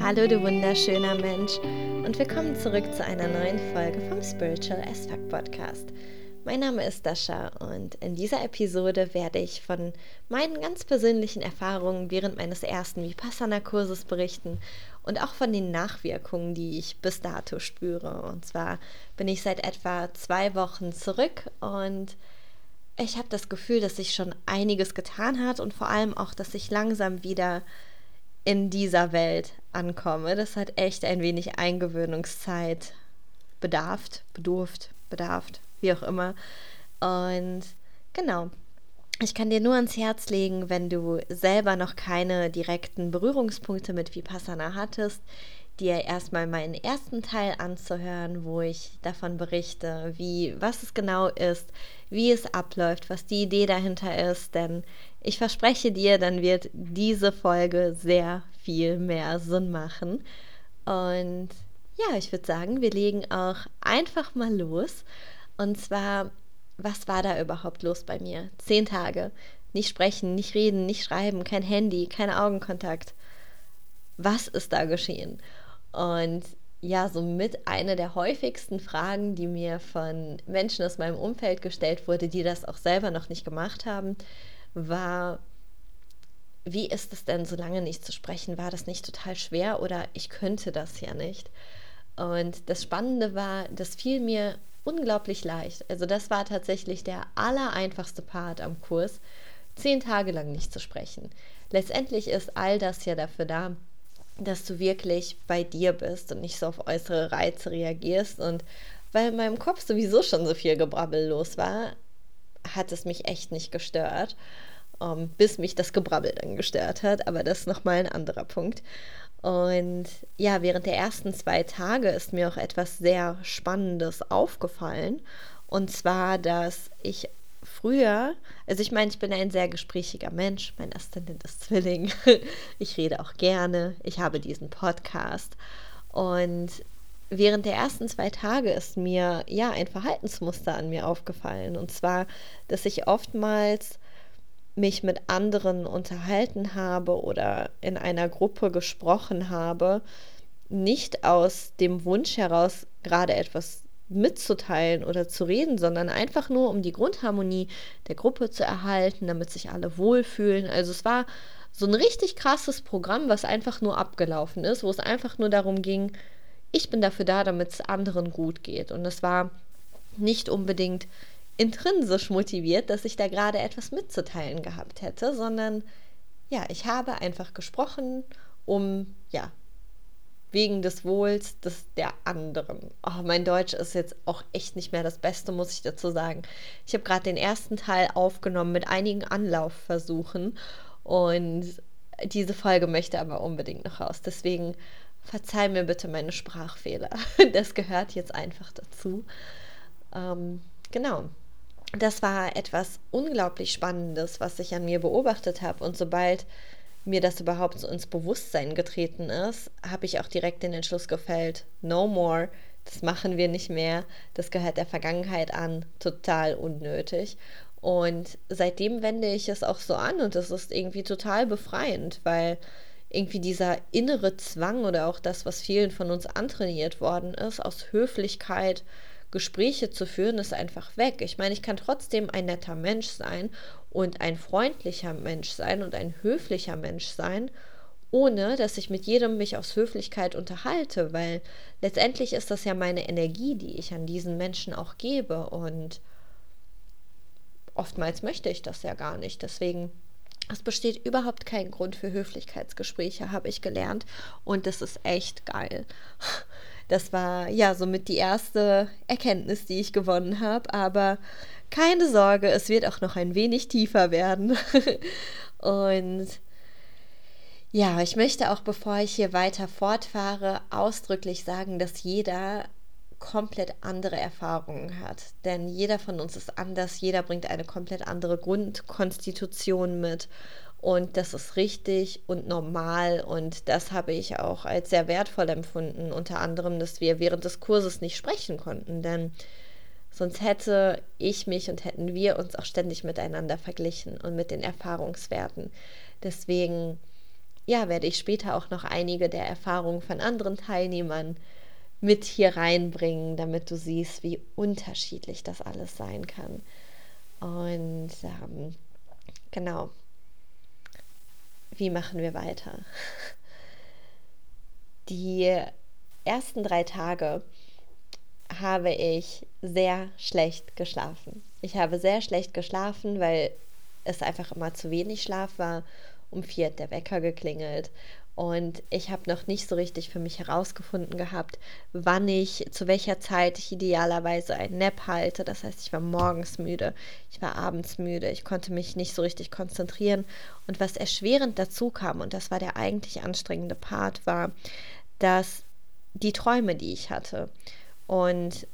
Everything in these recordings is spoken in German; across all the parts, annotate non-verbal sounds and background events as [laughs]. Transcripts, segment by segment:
Hallo, du wunderschöner Mensch und willkommen zurück zu einer neuen Folge vom Spiritual as Fuck Podcast. Mein Name ist Dasha und in dieser Episode werde ich von meinen ganz persönlichen Erfahrungen während meines ersten Vipassana-Kurses berichten und auch von den Nachwirkungen, die ich bis dato spüre. Und zwar bin ich seit etwa zwei Wochen zurück und ich habe das Gefühl, dass sich schon einiges getan hat und vor allem auch, dass ich langsam wieder in dieser Welt ankomme. Das hat echt ein wenig Eingewöhnungszeit bedarft, bedurft, bedarft, wie auch immer. Und genau, ich kann dir nur ans Herz legen, wenn du selber noch keine direkten Berührungspunkte mit Vipassana hattest, dir erstmal meinen ersten Teil anzuhören, wo ich davon berichte, wie, was es genau ist, wie es abläuft, was die Idee dahinter ist, denn ich verspreche dir, dann wird diese Folge sehr viel mehr Sinn machen. Und ja, ich würde sagen, wir legen auch einfach mal los. Und zwar, was war da überhaupt los bei mir? Zehn Tage. Nicht sprechen, nicht reden, nicht schreiben, kein Handy, kein Augenkontakt. Was ist da geschehen? Und ja, somit eine der häufigsten Fragen, die mir von Menschen aus meinem Umfeld gestellt wurde, die das auch selber noch nicht gemacht haben, war, wie ist es denn, so lange nicht zu sprechen? War das nicht total schwer oder ich könnte das ja nicht? Und das Spannende war, das fiel mir unglaublich leicht. Also das war tatsächlich der allereinfachste Part am Kurs, zehn Tage lang nicht zu sprechen. Letztendlich ist all das ja dafür da, dass du wirklich bei dir bist und nicht so auf äußere Reize reagierst. Und weil in meinem Kopf sowieso schon so viel Gebrabbel los war, hat es mich echt nicht gestört, um, ähm, bis mich das Gebrabbel dann gestört hat. Aber das ist nochmal ein anderer Punkt. Und ja, während der ersten zwei Tage ist mir auch etwas sehr Spannendes aufgefallen. Und zwar, dass ich früher, also ich meine, ich bin ein sehr gesprächiger Mensch, mein Aszendent ist Zwilling, [laughs] ich rede auch gerne, ich habe diesen Podcast und während der ersten zwei Tage ist mir ja ein Verhaltensmuster an mir aufgefallen und zwar, dass ich oftmals mich mit anderen unterhalten habe oder in einer Gruppe gesprochen habe, nicht aus dem Wunsch heraus, gerade etwas mitzuteilen oder zu reden, sondern einfach nur, um die Grundharmonie der Gruppe zu erhalten, damit sich alle wohlfühlen. Also es war so ein richtig krasses Programm, was einfach nur abgelaufen ist, wo es einfach nur darum ging, ich bin dafür da, damit es anderen gut geht. Und es war nicht unbedingt intrinsisch motiviert, dass ich da gerade etwas mitzuteilen gehabt hätte, sondern ja, ich habe einfach gesprochen, um ja wegen des Wohls des der anderen. Oh, mein Deutsch ist jetzt auch echt nicht mehr das Beste, muss ich dazu sagen. Ich habe gerade den ersten Teil aufgenommen mit einigen Anlaufversuchen und diese Folge möchte aber unbedingt noch raus. Deswegen verzeih mir bitte meine Sprachfehler. [laughs] Das gehört jetzt einfach dazu. Ähm, genau. Das war etwas unglaublich Spannendes, was ich an mir beobachtet habe. Und sobald mir das überhaupt so ins Bewusstsein getreten ist, habe ich auch direkt den Entschluss gefällt, no more, das machen wir nicht mehr, das gehört der Vergangenheit an, total unnötig. Und seitdem wende ich es auch so an und es ist irgendwie total befreiend, weil irgendwie dieser innere Zwang oder auch das, was vielen von uns antrainiert worden ist, aus Höflichkeit Gespräche zu führen, ist einfach weg. Ich meine, ich kann trotzdem ein netter Mensch sein und ein freundlicher Mensch sein und ein höflicher Mensch sein, ohne dass ich mit jedem mich aus Höflichkeit unterhalte, weil letztendlich ist das ja meine Energie, die ich an diesen Menschen auch gebe und oftmals möchte ich das ja gar nicht. Deswegen es besteht überhaupt kein Grund für Höflichkeitsgespräche, habe ich gelernt. Und das ist echt geil. Das war ja somit die erste Erkenntnis, die ich gewonnen habe. Aber keine Sorge, es wird auch noch ein wenig tiefer werden. [laughs] Und ja, ich möchte auch, bevor ich hier weiter fortfahre, ausdrücklich sagen, dass jeder komplett andere Erfahrungen hat. Denn jeder von uns ist anders, jeder bringt eine komplett andere Grundkonstitution mit. Und das ist richtig und normal und das habe ich auch als sehr wertvoll empfunden. Unter anderem, dass wir während des Kurses nicht sprechen konnten, denn sonst hätte ich mich und hätten wir uns auch ständig miteinander verglichen und mit den Erfahrungswerten. Deswegen ja, werde ich später auch noch einige der Erfahrungen von anderen Teilnehmern mit hier reinbringen, damit du siehst, wie unterschiedlich das alles sein kann. Und ähm, genau, wie machen wir weiter? [laughs] Die ersten drei Tage habe ich sehr schlecht geschlafen. Ich habe sehr schlecht geschlafen, weil es einfach immer zu wenig Schlaf war. Um vier hat der Wecker geklingelt und ich habe noch nicht so richtig für mich herausgefunden gehabt, wann ich, zu welcher Zeit ich idealerweise ein Nap halte. Das heißt, ich war morgens müde, ich war abends müde, ich konnte mich nicht so richtig konzentrieren. Und was erschwerend dazu kam, und das war der eigentlich anstrengende Part, war, dass die Träume, die ich hatte. Und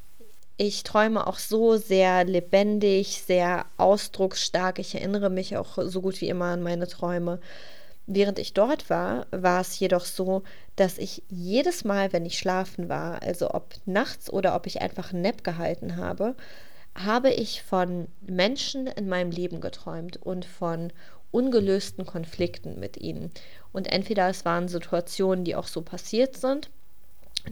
ich träume auch so sehr lebendig, sehr ausdrucksstark. Ich erinnere mich auch so gut wie immer an meine Träume. Während ich dort war, war es jedoch so, dass ich jedes Mal, wenn ich schlafen war, also ob nachts oder ob ich einfach einen Nap gehalten habe, habe ich von Menschen in meinem Leben geträumt und von ungelösten Konflikten mit ihnen. Und entweder es waren Situationen, die auch so passiert sind,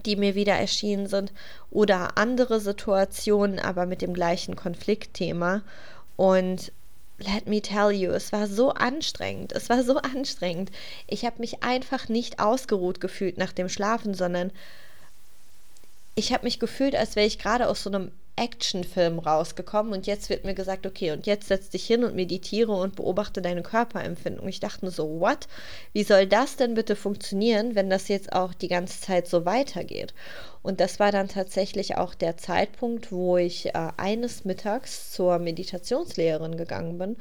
die mir wieder erschienen sind, oder andere Situationen, aber mit dem gleichen Konfliktthema. Und let me tell you, es war so anstrengend. Es war so anstrengend. Ich habe mich einfach nicht ausgeruht gefühlt nach dem Schlafen, sondern ich habe mich gefühlt, als wäre ich gerade aus so einem Actionfilm rausgekommen und jetzt wird mir gesagt, okay, und jetzt setz dich hin und meditiere und beobachte deine Körperempfindung. Ich dachte nur so, what? Wie soll das denn bitte funktionieren, wenn das jetzt auch die ganze Zeit so weitergeht? Und das war dann tatsächlich auch der Zeitpunkt, wo ich äh, eines Mittags zur Meditationslehrerin gegangen bin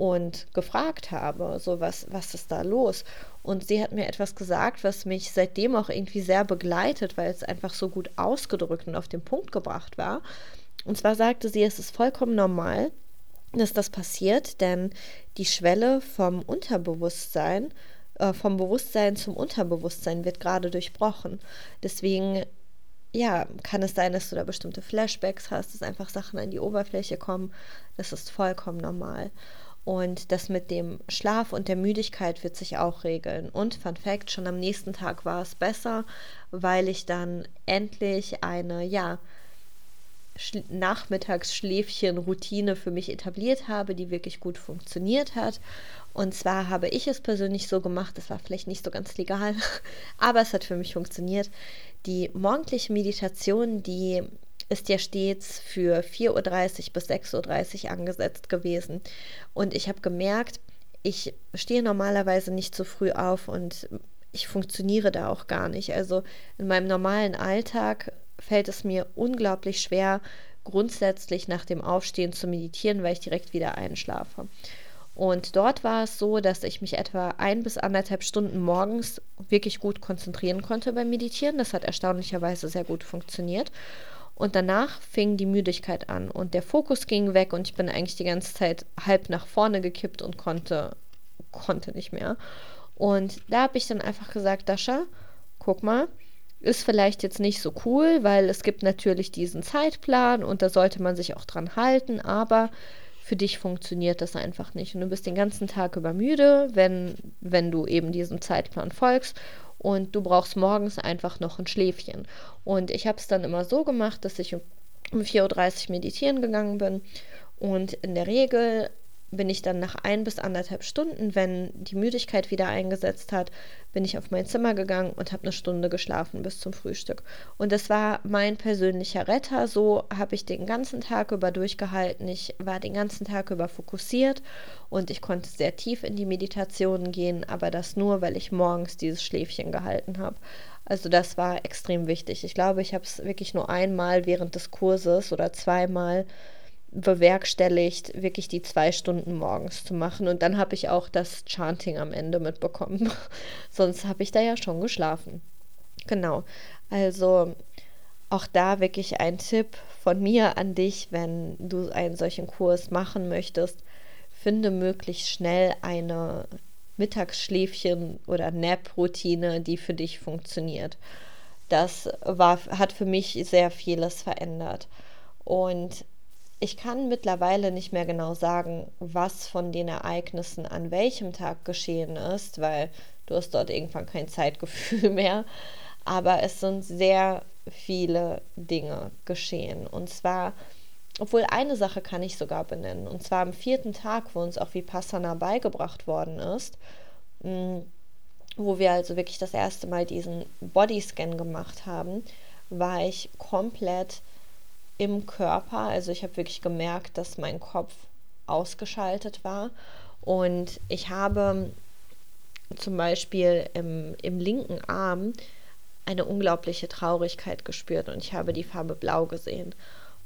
und gefragt habe, so was, was ist da los? Und sie hat mir etwas gesagt, was mich seitdem auch irgendwie sehr begleitet, weil es einfach so gut ausgedrückt und auf den Punkt gebracht war. Und zwar sagte sie, es ist vollkommen normal, dass das passiert, denn die Schwelle vom Unterbewusstsein, äh, vom Bewusstsein zum Unterbewusstsein wird gerade durchbrochen. Deswegen ja, kann es sein, dass du da bestimmte Flashbacks hast, dass einfach Sachen an die Oberfläche kommen. Das ist vollkommen normal. Und das mit dem Schlaf und der Müdigkeit wird sich auch regeln. Und Fun Fact, schon am nächsten Tag war es besser, weil ich dann endlich eine, ja, Nachmittagsschläfchen-Routine für mich etabliert habe, die wirklich gut funktioniert hat. Und zwar habe ich es persönlich so gemacht, das war vielleicht nicht so ganz legal, [laughs] aber es hat für mich funktioniert. Die morgendliche Meditation, die ist ja stets für 4.30 Uhr bis 6.30 Uhr angesetzt gewesen. Und ich habe gemerkt, ich stehe normalerweise nicht so früh auf und ich funktioniere da auch gar nicht. Also in meinem normalen Alltag fällt es mir unglaublich schwer, grundsätzlich nach dem Aufstehen zu meditieren, weil ich direkt wieder einschlafe. Und dort war es so, dass ich mich etwa ein bis anderthalb Stunden morgens wirklich gut konzentrieren konnte beim Meditieren. Das hat erstaunlicherweise sehr gut funktioniert. Und danach fing die Müdigkeit an und der Fokus ging weg und ich bin eigentlich die ganze Zeit halb nach vorne gekippt und konnte, konnte nicht mehr. Und da habe ich dann einfach gesagt, Dascha, guck mal, ist vielleicht jetzt nicht so cool, weil es gibt natürlich diesen Zeitplan und da sollte man sich auch dran halten, aber für dich funktioniert das einfach nicht. Und du bist den ganzen Tag über müde, wenn, wenn du eben diesem Zeitplan folgst und du brauchst morgens einfach noch ein Schläfchen. Und ich habe es dann immer so gemacht, dass ich um 4.30 Uhr meditieren gegangen bin und in der Regel bin ich dann nach ein bis anderthalb Stunden, wenn die Müdigkeit wieder eingesetzt hat, bin ich auf mein Zimmer gegangen und habe eine Stunde geschlafen bis zum Frühstück. Und das war mein persönlicher Retter. So habe ich den ganzen Tag über durchgehalten. Ich war den ganzen Tag über fokussiert und ich konnte sehr tief in die Meditation gehen, aber das nur, weil ich morgens dieses Schläfchen gehalten habe. Also das war extrem wichtig. Ich glaube, ich habe es wirklich nur einmal während des Kurses oder zweimal bewerkstelligt, wirklich die zwei Stunden morgens zu machen. Und dann habe ich auch das Chanting am Ende mitbekommen. [laughs] Sonst habe ich da ja schon geschlafen. Genau. Also auch da wirklich ein Tipp von mir an dich, wenn du einen solchen Kurs machen möchtest. Finde möglichst schnell eine Mittagsschläfchen oder Nap-Routine, die für dich funktioniert. Das war, hat für mich sehr vieles verändert. Und ich kann mittlerweile nicht mehr genau sagen, was von den Ereignissen an welchem Tag geschehen ist, weil du hast dort irgendwann kein Zeitgefühl [laughs] mehr. Aber es sind sehr viele Dinge geschehen. Und zwar, obwohl eine Sache kann ich sogar benennen. Und zwar am vierten Tag, wo uns auch Vipassana beigebracht worden ist, mm, wo wir also wirklich das erste Mal diesen Bodyscan gemacht haben, war ich komplett im Körper. Also ich habe wirklich gemerkt, dass mein Kopf ausgeschaltet war. Und ich habe zum Beispiel im, im linken Arm eine unglaubliche Traurigkeit gespürt und ich habe die Farbe blau gesehen.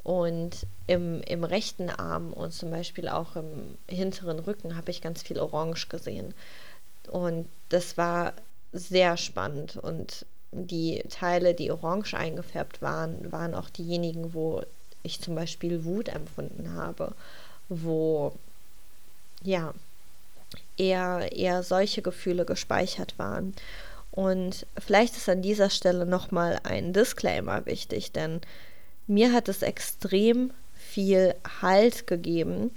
Und im, im rechten Arm und zum Beispiel auch im hinteren Rücken habe ich ganz viel Orange gesehen. Und das war sehr spannend. Und die Teile, die orange eingefärbt waren, waren auch diejenigen, wo ich zum Beispiel Wut empfunden habe, wo ja eher, eher solche Gefühle gespeichert waren. Und vielleicht ist an dieser Stelle nochmal ein Disclaimer wichtig, denn mir hat es extrem viel Halt gegeben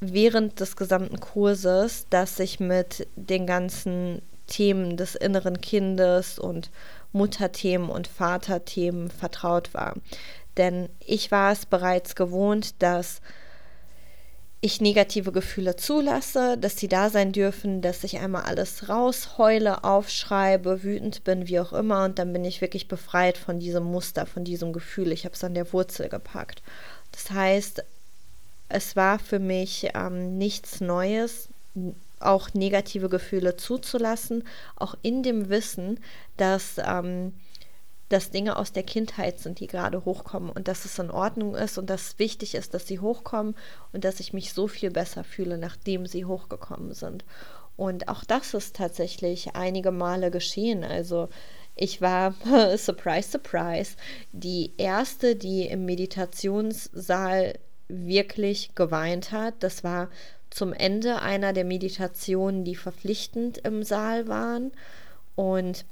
während des gesamten Kurses, dass ich mit den ganzen Themen des inneren Kindes und Mutterthemen und Vaterthemen vertraut war. Denn ich war es bereits gewohnt, dass ich negative Gefühle zulasse, dass sie da sein dürfen, dass ich einmal alles rausheule, aufschreibe, wütend bin, wie auch immer, und dann bin ich wirklich befreit von diesem Muster, von diesem Gefühl. Ich habe es an der Wurzel gepackt. Das heißt, es war für mich ähm, nichts Neues, auch negative Gefühle zuzulassen, auch in dem Wissen, dass, ähm, dass Dinge aus der Kindheit sind, die gerade hochkommen und dass es in Ordnung ist und dass es wichtig ist, dass sie hochkommen und dass ich mich so viel besser fühle, nachdem sie hochgekommen sind. Und auch das ist tatsächlich einige Male geschehen. Also ich war, [laughs] surprise, surprise, die erste, die im Meditationssaal wirklich geweint hat. Das war zum Ende einer der Meditationen, die verpflichtend im Saal waren. Und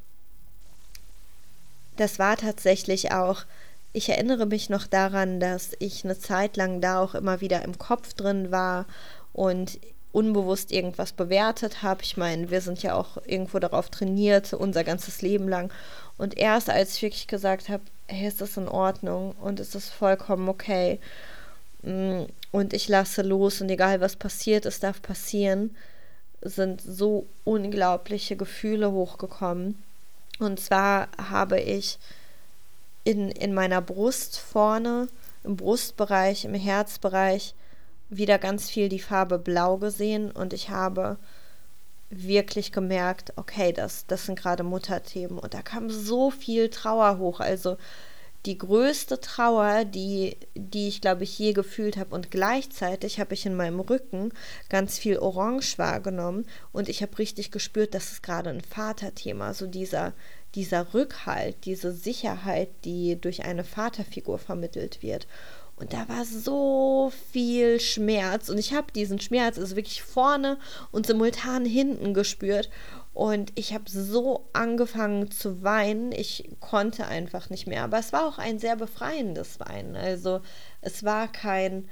das war tatsächlich auch, ich erinnere mich noch daran, dass ich eine Zeit lang da auch immer wieder im Kopf drin war und unbewusst irgendwas bewertet habe. Ich meine, wir sind ja auch irgendwo darauf trainiert, unser ganzes Leben lang. Und erst als ich wirklich gesagt habe, hey, ist das in Ordnung und es ist vollkommen okay und ich lasse los und egal was passiert, es darf passieren, sind so unglaubliche Gefühle hochgekommen. Und zwar habe ich in, in meiner Brust vorne, im Brustbereich, im Herzbereich wieder ganz viel die Farbe blau gesehen und ich habe wirklich gemerkt, okay, das, das sind gerade Mutterthemen und da kam so viel Trauer hoch. Also die größte Trauer, die, die ich, glaube ich, je gefühlt habe. Und gleichzeitig habe ich in meinem Rücken ganz viel Orange wahrgenommen und ich habe richtig gespürt, das ist gerade ein Vaterthema, so dieser, dieser Rückhalt, diese Sicherheit, die durch eine Vaterfigur vermittelt wird. Und da war so viel Schmerz und ich habe diesen Schmerz also wirklich vorne und simultan hinten gespürt. Und ich habe so angefangen zu weinen, ich konnte einfach nicht mehr. Aber es war auch ein sehr befreiendes Weinen. Also es war kein,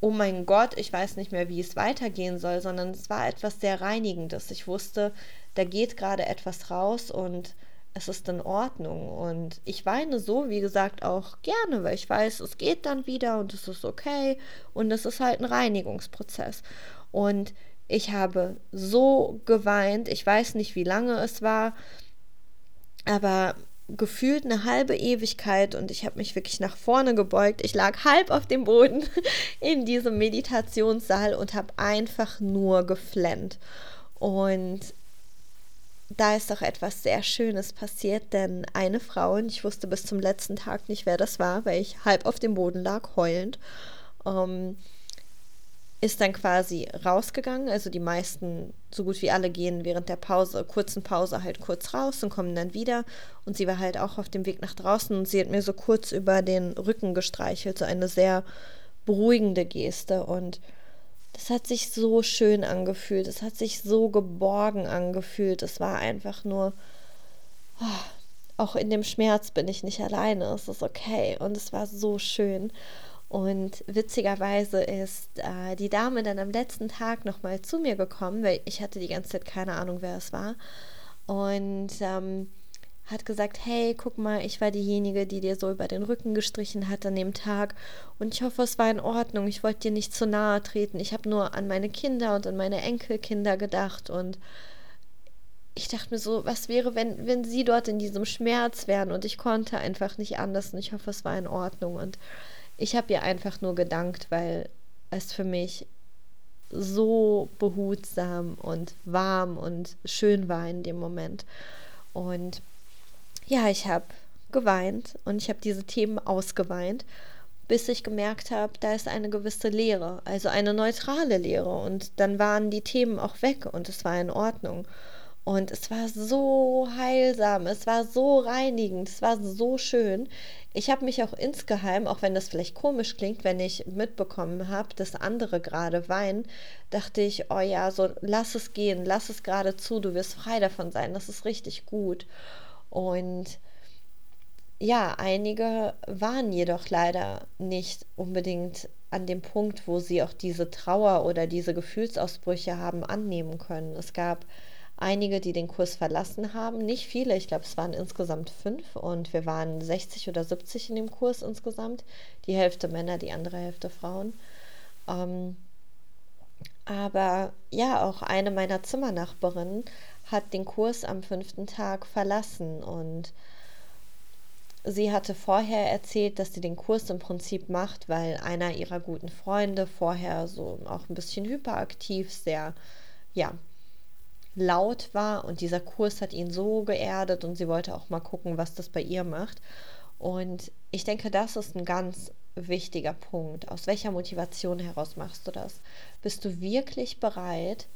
oh mein Gott, ich weiß nicht mehr, wie es weitergehen soll, sondern es war etwas sehr Reinigendes. Ich wusste, da geht gerade etwas raus und es ist in Ordnung. Und ich weine so, wie gesagt, auch gerne, weil ich weiß, es geht dann wieder und es ist okay. Und es ist halt ein Reinigungsprozess. Und ich habe so geweint. Ich weiß nicht, wie lange es war, aber gefühlt eine halbe Ewigkeit und ich habe mich wirklich nach vorne gebeugt. Ich lag halb auf dem Boden [laughs] in diesem Meditationssaal und habe einfach nur geflennt. Und da ist doch etwas sehr Schönes passiert, denn eine Frau, und ich wusste bis zum letzten Tag nicht, wer das war, weil ich halb auf dem Boden lag, heulend, ähm, ist dann quasi rausgegangen. Also die meisten, so gut wie alle, gehen während der Pause, kurzen Pause halt kurz raus und kommen dann wieder. Und sie war halt auch auf dem Weg nach draußen und sie hat mir so kurz über den Rücken gestreichelt, so eine sehr beruhigende Geste. Und das hat sich so schön angefühlt, es hat sich so geborgen angefühlt. Es war einfach nur, oh, auch in dem Schmerz bin ich nicht alleine, es ist okay. Und es war so schön. Und witzigerweise ist äh, die Dame dann am letzten Tag nochmal zu mir gekommen, weil ich hatte die ganze Zeit keine Ahnung, wer es war. Und ähm, hat gesagt, hey, guck mal, ich war diejenige, die dir so über den Rücken gestrichen hat an dem Tag und ich hoffe, es war in Ordnung. Ich wollte dir nicht zu nahe treten. Ich habe nur an meine Kinder und an meine Enkelkinder gedacht und ich dachte mir so, was wäre, wenn, wenn sie dort in diesem Schmerz wären und ich konnte einfach nicht anders und ich hoffe, es war in Ordnung und ich habe ihr einfach nur gedankt, weil es für mich so behutsam und warm und schön war in dem Moment. Und ja, ich habe geweint und ich habe diese Themen ausgeweint, bis ich gemerkt habe, da ist eine gewisse Leere, also eine neutrale Leere. Und dann waren die Themen auch weg und es war in Ordnung. Und es war so heilsam, es war so reinigend, es war so schön. Ich habe mich auch insgeheim, auch wenn das vielleicht komisch klingt, wenn ich mitbekommen habe, dass andere gerade weinen, dachte ich, oh ja, so lass es gehen, lass es gerade zu, du wirst frei davon sein, das ist richtig gut. Und ja, einige waren jedoch leider nicht unbedingt an dem Punkt, wo sie auch diese Trauer oder diese Gefühlsausbrüche haben annehmen können. Es gab einige, die den Kurs verlassen haben, nicht viele, ich glaube, es waren insgesamt fünf und wir waren 60 oder 70 in dem Kurs insgesamt, die Hälfte Männer, die andere Hälfte Frauen. Ähm, aber ja, auch eine meiner Zimmernachbarinnen hat den Kurs am fünften Tag verlassen und sie hatte vorher erzählt, dass sie den Kurs im Prinzip macht, weil einer ihrer guten Freunde vorher so auch ein bisschen hyperaktiv, sehr, ja, laut war und dieser Kurs hat ihn so geerdet und sie wollte auch mal gucken, was das bei ihr macht. Und ich denke, das ist ein ganz wichtiger Punkt. Aus welcher Motivation heraus machst du das? Bist du wirklich bereit,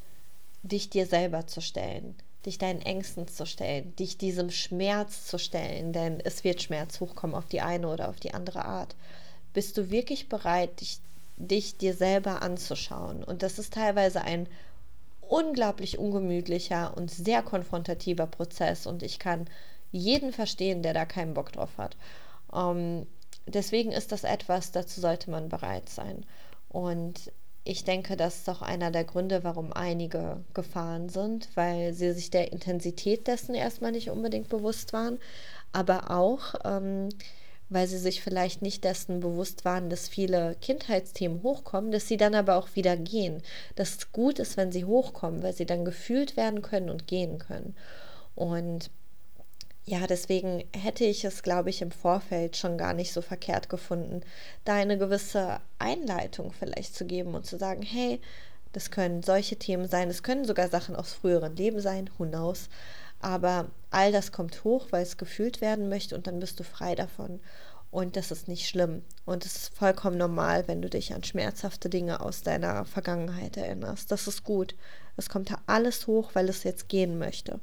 dich dir selber zu stellen? dich deinen Ängsten zu stellen, dich diesem Schmerz zu stellen, denn es wird Schmerz hochkommen auf die eine oder auf die andere Art. Bist du wirklich bereit, dich, dich dir selber anzuschauen? Und das ist teilweise ein unglaublich ungemütlicher und sehr konfrontativer Prozess und ich kann jeden verstehen, der da keinen Bock drauf hat. Ähm, deswegen ist das etwas, dazu sollte man bereit sein. Und ich denke, das ist auch einer der Gründe, warum einige gefahren sind, weil sie sich der Intensität dessen erstmal nicht unbedingt bewusst waren, aber auch, ähm, weil sie sich vielleicht nicht dessen bewusst waren, dass viele Kindheitsthemen hochkommen, dass sie dann aber auch wieder gehen. Dass es gut ist, wenn sie hochkommen, weil sie dann gefühlt werden können und gehen können. Und ja, deswegen hätte ich es, glaube ich, im Vorfeld schon gar nicht so verkehrt gefunden, da eine gewisse Einleitung vielleicht zu geben und zu sagen, hey, das können solche Themen sein, es können sogar Sachen aus früheren Leben sein, knows. Aber all das kommt hoch, weil es gefühlt werden möchte und dann bist du frei davon. Und das ist nicht schlimm. Und es ist vollkommen normal, wenn du dich an schmerzhafte Dinge aus deiner Vergangenheit erinnerst. Das ist gut. Es kommt da alles hoch, weil es jetzt gehen möchte.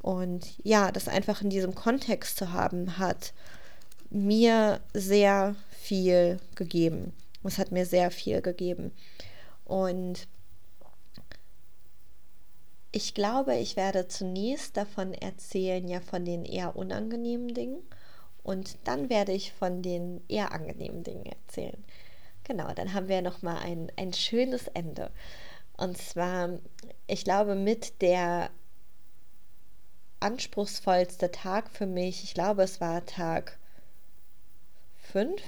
Und ja, das einfach in diesem Kontext zu haben, hat mir sehr viel gegeben. Es hat mir sehr viel gegeben. Und ich glaube, ich werde zunächst davon erzählen, ja, von den eher unangenehmen Dingen. Und dann werde ich von den eher angenehmen Dingen erzählen. Genau, dann haben wir nochmal ein, ein schönes Ende. Und zwar, ich glaube, mit der anspruchsvollste Tag für mich, ich glaube, es war Tag 5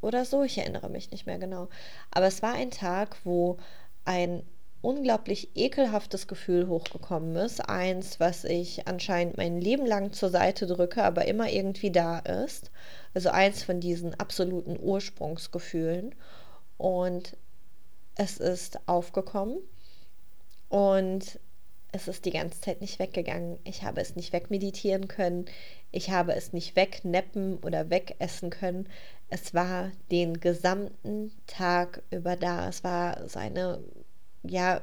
oder so, ich erinnere mich nicht mehr genau. Aber es war ein Tag, wo ein unglaublich ekelhaftes Gefühl hochgekommen ist. Eins, was ich anscheinend mein Leben lang zur Seite drücke, aber immer irgendwie da ist. Also eins von diesen absoluten Ursprungsgefühlen. Und es ist aufgekommen. Und es ist die ganze Zeit nicht weggegangen. Ich habe es nicht wegmeditieren können. Ich habe es nicht wegneppen oder wegessen können. Es war den gesamten Tag über da. Es war seine, ja,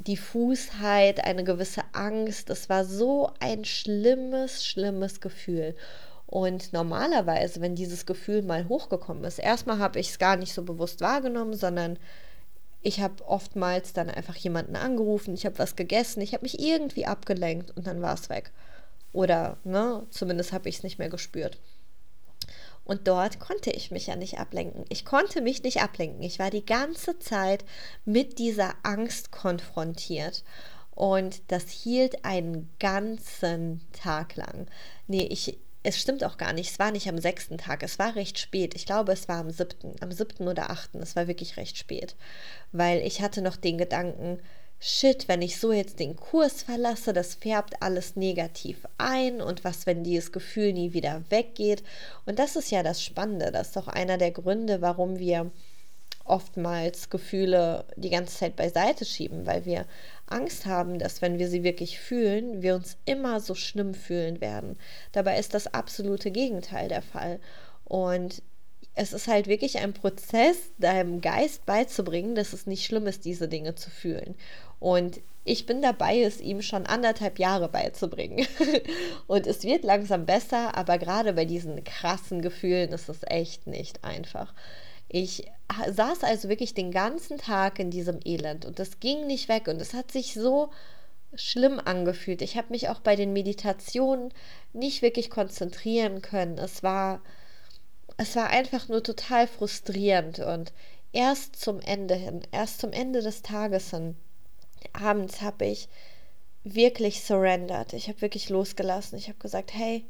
Diffusheit, eine gewisse Angst. Es war so ein schlimmes, schlimmes Gefühl. Und normalerweise, wenn dieses Gefühl mal hochgekommen ist, erstmal habe ich es gar nicht so bewusst wahrgenommen, sondern ich habe oftmals dann einfach jemanden angerufen, ich habe was gegessen, ich habe mich irgendwie abgelenkt und dann war es weg. Oder, ne, zumindest habe ich es nicht mehr gespürt. Und dort konnte ich mich ja nicht ablenken. Ich konnte mich nicht ablenken. Ich war die ganze Zeit mit dieser Angst konfrontiert. Und das hielt einen ganzen Tag lang. Nee, ich, es stimmt auch gar nicht. Es war nicht am sechsten Tag. Es war recht spät. Ich glaube, es war am siebten, am siebten oder achten. Es war wirklich recht spät. Weil ich hatte noch den Gedanken, shit, wenn ich so jetzt den Kurs verlasse, das färbt alles negativ ein und was, wenn dieses Gefühl nie wieder weggeht. Und das ist ja das Spannende, das ist doch einer der Gründe, warum wir oftmals Gefühle die ganze Zeit beiseite schieben, weil wir Angst haben, dass wenn wir sie wirklich fühlen, wir uns immer so schlimm fühlen werden. Dabei ist das absolute Gegenteil der Fall. Und es ist halt wirklich ein Prozess, deinem Geist beizubringen, dass es nicht schlimm ist, diese Dinge zu fühlen. Und ich bin dabei, es ihm schon anderthalb Jahre beizubringen. [laughs] und es wird langsam besser, aber gerade bei diesen krassen Gefühlen ist es echt nicht einfach. Ich saß also wirklich den ganzen Tag in diesem Elend und es ging nicht weg und es hat sich so schlimm angefühlt. Ich habe mich auch bei den Meditationen nicht wirklich konzentrieren können. Es war es war einfach nur total frustrierend und erst zum Ende hin, erst zum Ende des Tages hin, abends habe ich wirklich surrendered. Ich habe wirklich losgelassen. Ich habe gesagt, hey,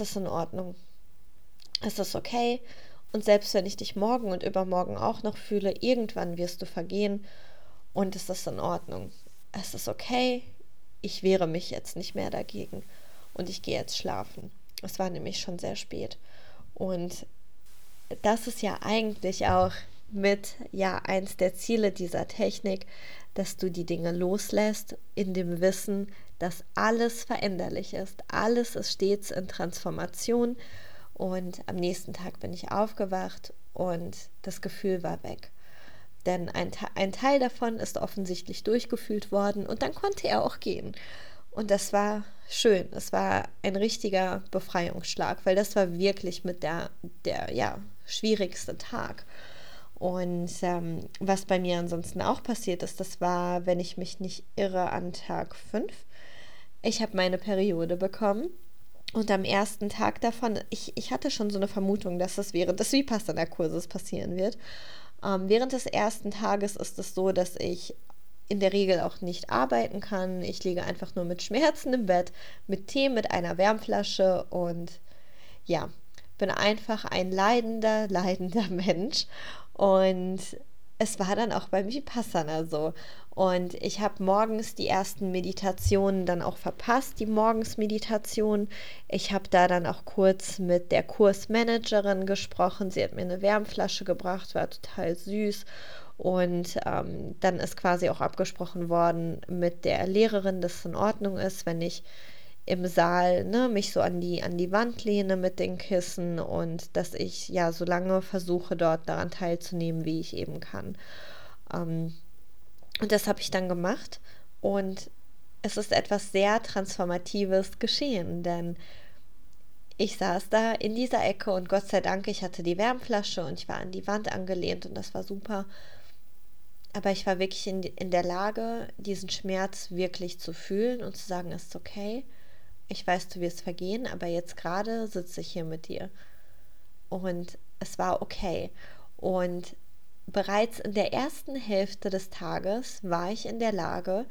ist in Ordnung. Ist okay. Und selbst wenn ich dich morgen und übermorgen auch noch fühle, irgendwann wirst du vergehen und ist in Ordnung. Es ist okay. Ich wehre mich jetzt nicht mehr dagegen und ich gehe jetzt schlafen. Es war nämlich schon sehr spät. Und das ist ja eigentlich auch mit ja eins der Ziele dieser Technik, dass du die Dinge loslässt in dem Wissen, dass alles veränderlich ist. Alles ist stets in Transformation und am nächsten Tag bin ich aufgewacht und das Gefühl war weg. Denn ein, ein Teil davon ist offensichtlich durchgefühlt worden und dann konnte er auch gehen. Und das war schön. Es war ein richtiger Befreiungsschlag, weil das war wirklich mit der, der ja, schwierigste Tag. Und ähm, was bei mir ansonsten auch passiert ist, das war, wenn ich mich nicht irre, an Tag 5. Ich habe meine Periode bekommen. Und am ersten Tag davon, ich, ich hatte schon so eine Vermutung, dass das während des Vipassana-Kurses passieren wird. Ähm, während des ersten Tages ist es so, dass ich in der Regel auch nicht arbeiten kann. Ich liege einfach nur mit Schmerzen im Bett, mit Tee, mit einer Wärmflasche und ja, bin einfach ein leidender, [laughs] leidender Mensch. Und es war dann auch beim Vipassana so. Und ich habe morgens die ersten Meditationen dann auch verpasst, die Morgensmeditation. Ich habe da dann auch kurz mit der Kursmanagerin gesprochen. Sie hat mir eine Wärmflasche gebracht, war total süß. Und ähm, dann ist quasi auch abgesprochen worden mit der Lehrerin, dass es in Ordnung ist, wenn ich im Saal ne, mich so an die, an die Wand lehne mit den Kissen und dass ich ja so lange versuche, dort daran teilzunehmen, wie ich eben kann. Ähm, und das habe ich dann gemacht und es ist etwas sehr Transformatives geschehen, denn ich saß da in dieser Ecke und Gott sei Dank, ich hatte die Wärmflasche und ich war an die Wand angelehnt und das war super. Aber ich war wirklich in, in der Lage, diesen Schmerz wirklich zu fühlen und zu sagen, es ist okay. Ich weiß, du wirst vergehen, aber jetzt gerade sitze ich hier mit dir. Und es war okay. Und bereits in der ersten Hälfte des Tages war ich in der Lage,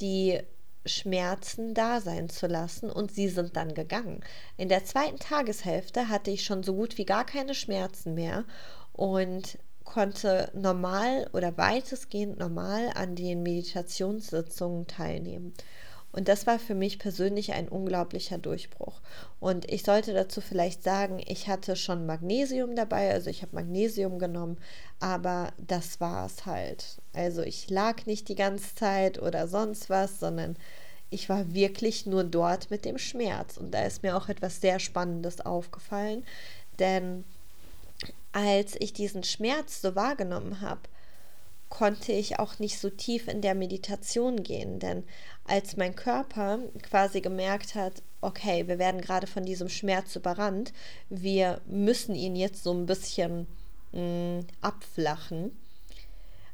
die Schmerzen da sein zu lassen und sie sind dann gegangen. In der zweiten Tageshälfte hatte ich schon so gut wie gar keine Schmerzen mehr und konnte normal oder weitestgehend normal an den Meditationssitzungen teilnehmen. Und das war für mich persönlich ein unglaublicher Durchbruch. Und ich sollte dazu vielleicht sagen, ich hatte schon Magnesium dabei, also ich habe Magnesium genommen, aber das war es halt. Also ich lag nicht die ganze Zeit oder sonst was, sondern ich war wirklich nur dort mit dem Schmerz. Und da ist mir auch etwas sehr Spannendes aufgefallen, denn als ich diesen Schmerz so wahrgenommen habe, konnte ich auch nicht so tief in der Meditation gehen, denn als mein Körper quasi gemerkt hat, okay, wir werden gerade von diesem Schmerz überrannt, wir müssen ihn jetzt so ein bisschen mh, mm, abflachen,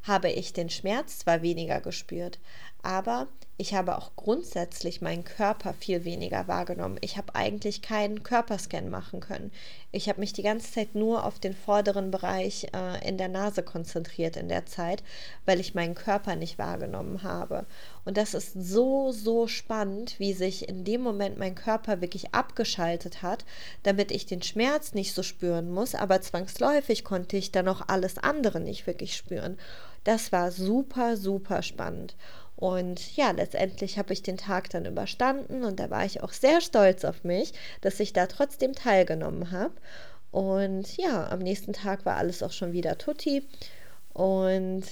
habe ich den Schmerz zwar weniger gespürt, Aber ich habe auch grundsätzlich meinen Körper viel weniger wahrgenommen. Ich habe eigentlich keinen Körperscan machen können. Ich habe mich die ganze Zeit nur auf den vorderen Bereich äh, in der Nase konzentriert in der Zeit, weil ich meinen Körper nicht wahrgenommen habe. Und das ist so, so spannend, wie sich in dem Moment mein Körper wirklich abgeschaltet hat, damit ich den Schmerz nicht so spüren muss, aber zwangsläufig konnte ich dann auch alles andere nicht wirklich spüren. Das war super, super spannend. Und ja, letztendlich habe ich den Tag dann überstanden und da war ich auch sehr stolz auf mich, dass ich da trotzdem teilgenommen habe. Und ja, am nächsten Tag war alles auch schon wieder tutti. Und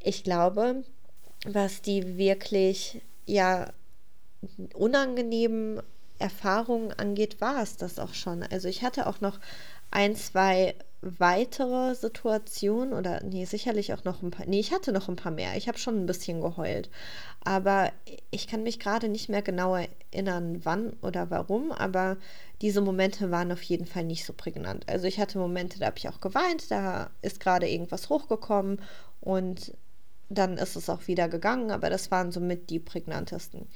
ich glaube, was die wirklich ja unangenehmen Erfahrungen angeht, war es das auch schon. Also ich hatte auch noch ein, zwei weitere Situationen oder nee, sicherlich auch noch ein paar. Nee, ich hatte noch ein paar mehr. Ich habe schon ein bisschen geheult. Aber ich kann mich gerade nicht mehr genau erinnern, wann oder warum. Aber diese Momente waren auf jeden Fall nicht so prägnant. Also ich hatte Momente, da habe ich auch geweint, da ist gerade irgendwas hochgekommen und dann ist es auch wieder gegangen. Aber das waren somit die prägnantesten.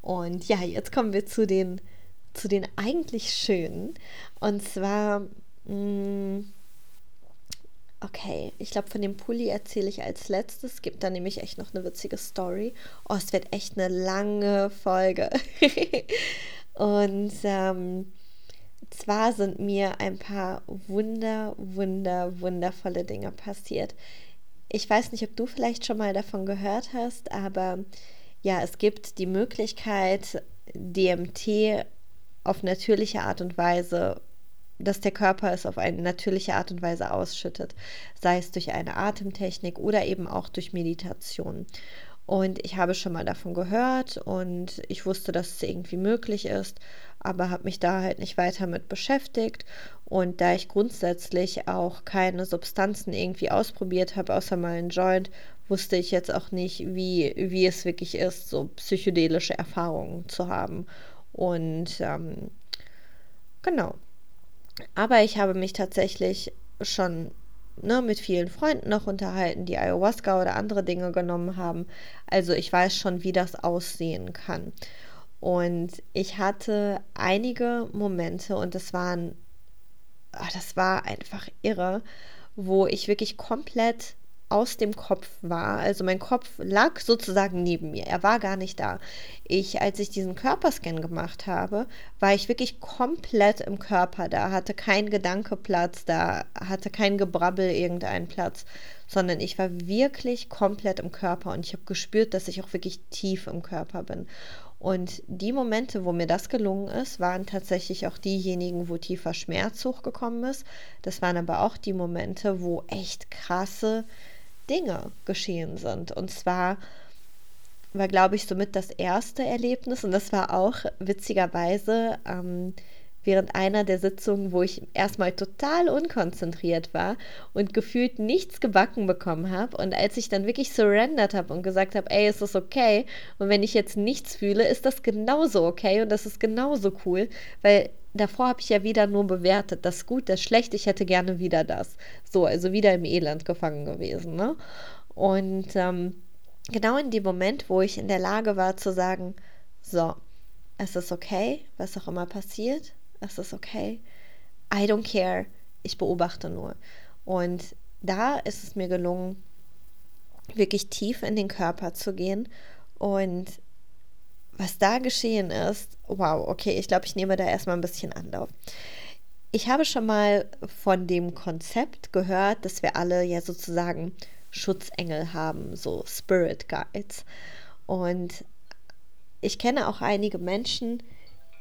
Und ja, jetzt kommen wir zu den, zu den eigentlich schönen. Und zwar. Mh, mm, Okay, ich glaube, von dem Pulli erzähle ich als letztes. Es gibt da nämlich echt noch eine witzige Story. Oh, es wird echt eine lange Folge. [laughs] Und ähm, zwar sind mir ein paar wunder, wunder, wundervolle Dinge passiert. Ich weiß nicht, ob du vielleicht schon mal davon gehört hast, aber ja, es gibt die Möglichkeit, DMT auf natürliche Art und Weise dass der Körper es auf eine natürliche Art und Weise ausschüttet, sei es durch eine Atemtechnik oder eben auch durch Meditation. Und ich habe schon mal davon gehört und ich wusste, dass es irgendwie möglich ist, aber habe mich da halt nicht weiter mit beschäftigt. Und da ich grundsätzlich auch keine Substanzen irgendwie ausprobiert habe, außer mal einen Joint, wusste ich jetzt auch nicht, wie, wie es wirklich ist, so psychedelische Erfahrungen zu haben. Und ähm, genau, aber ich habe mich tatsächlich schon ne, mit vielen Freunden noch unterhalten, die Ayahuasca oder andere Dinge genommen haben. Also ich weiß schon, wie das aussehen kann. Und ich hatte einige Momente und das waren, ach, das war einfach irre, wo ich wirklich komplett aus dem Kopf war. Also mein Kopf lag sozusagen neben mir. Er war gar nicht da. Ich, als ich diesen Körperscan gemacht habe, war ich wirklich komplett im Körper. Da hatte kein Gedanke Platz, da hatte kein Gebrabbel irgendeinen Platz, sondern ich war wirklich komplett im Körper und ich habe gespürt, dass ich auch wirklich tief im Körper bin. Und die Momente, wo mir das gelungen ist, waren tatsächlich auch diejenigen, wo tiefer Schmerz hochgekommen ist. Das waren aber auch die Momente, wo echt krasse Dinge geschehen sind. Und zwar war, glaube ich, somit das erste Erlebnis und das war auch witzigerweise ähm, während einer der Sitzungen, wo ich erstmal total unkonzentriert war und gefühlt nichts gebacken bekommen habe. Und als ich dann wirklich surrendert habe und gesagt habe, ey, ist das okay? Und wenn ich jetzt nichts fühle, ist das genauso okay und das ist genauso cool, weil davor habe ich ja wieder nur bewertet, das gut, das schlecht, ich hätte gerne wieder das. So, also wieder im Elend gefangen gewesen. Ne? Und ähm, genau in dem Moment, wo ich in der Lage war zu sagen, so, es ist okay, was auch immer passiert, es ist okay, I don't care, ich beobachte nur. Und da ist es mir gelungen, wirklich tief in den Körper zu gehen und was da geschehen ist, wow, okay, ich glaube, ich nehme da erstmal ein bisschen Anlauf. Ich habe schon mal von dem Konzept gehört, dass wir alle ja sozusagen Schutzengel haben, so Spirit Guides. Und ich kenne auch einige Menschen,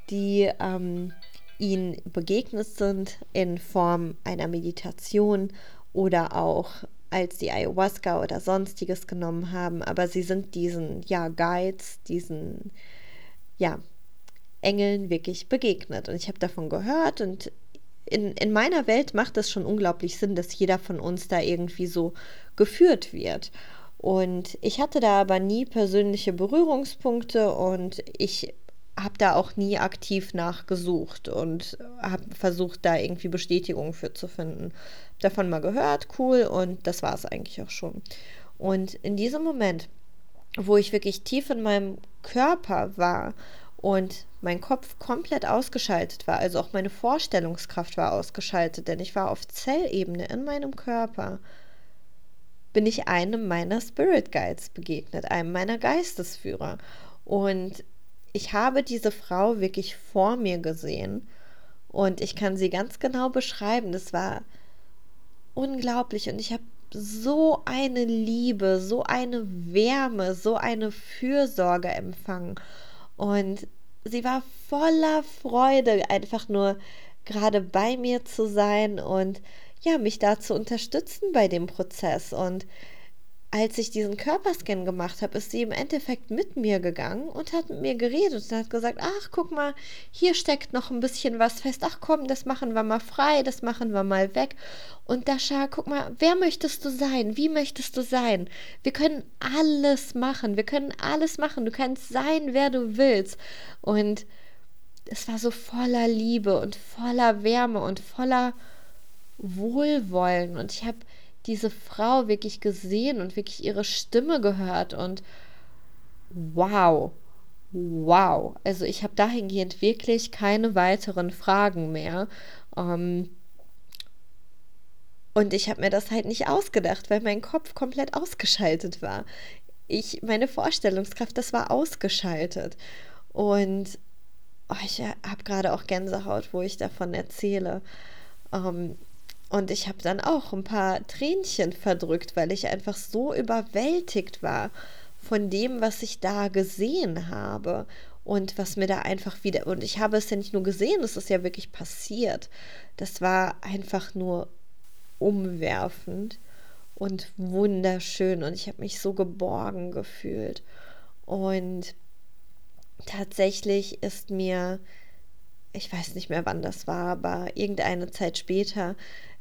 die ähm, ihnen begegnet sind in Form einer Meditation oder auch als die Ayahuasca oder sonstiges genommen haben, aber sie sind diesen ja Guides, diesen ja Engeln wirklich begegnet und ich habe davon gehört und in, in meiner Welt macht es schon unglaublich Sinn, dass jeder von uns da irgendwie so geführt wird. Und ich hatte da aber nie persönliche Berührungspunkte und ich habe da auch nie aktiv nachgesucht und habe versucht, da irgendwie Bestätigung für zu finden. Davon mal gehört, cool, und das war es eigentlich auch schon. Und in diesem Moment, wo ich wirklich tief in meinem Körper war und mein Kopf komplett ausgeschaltet war, also auch meine Vorstellungskraft war ausgeschaltet, denn ich war auf Zellebene in meinem Körper, bin ich einem meiner Spirit Guides begegnet, einem meiner Geistesführer. Und ich habe diese Frau wirklich vor mir gesehen und ich kann sie ganz genau beschreiben. Das war unglaublich und ich habe so eine Liebe, so eine Wärme, so eine Fürsorge empfangen. Und sie war voller Freude, einfach nur gerade bei mir zu sein und ja, mich da zu unterstützen bei dem Prozess. Und als ich diesen Körperscan gemacht habe, ist sie im Endeffekt mit mir gegangen und hat mit mir geredet und hat gesagt, ach, guck mal, hier steckt noch ein bisschen was fest. Ach komm, das machen wir mal frei, das machen wir mal weg. Und Dasha, guck mal, wer möchtest du sein? Wie möchtest du sein? Wir können alles machen, wir können alles machen. Du kannst sein, wer du willst. Und es war so voller Liebe und voller Wärme und voller Wohlwollen. Und ich habe diese Frau wirklich gesehen und wirklich ihre Stimme gehört und wow, wow. Also ich habe dahingehend wirklich keine weiteren Fragen mehr. Ähm, und ich habe mir das halt nicht ausgedacht, weil mein Kopf komplett ausgeschaltet war. Ich, meine Vorstellungskraft, das war ausgeschaltet. Und oh, ich habe gerade auch Gänsehaut, wo ich davon erzähle. Ähm, und ich habe dann auch ein paar Tränchen verdrückt, weil ich einfach so überwältigt war von dem, was ich da gesehen habe und was mir da einfach wieder. Und ich habe es ja nicht nur gesehen, es ist ja wirklich passiert. Das war einfach nur umwerfend und wunderschön und ich habe mich so geborgen gefühlt. Und tatsächlich ist mir, ich weiß nicht mehr wann das war, aber irgendeine Zeit später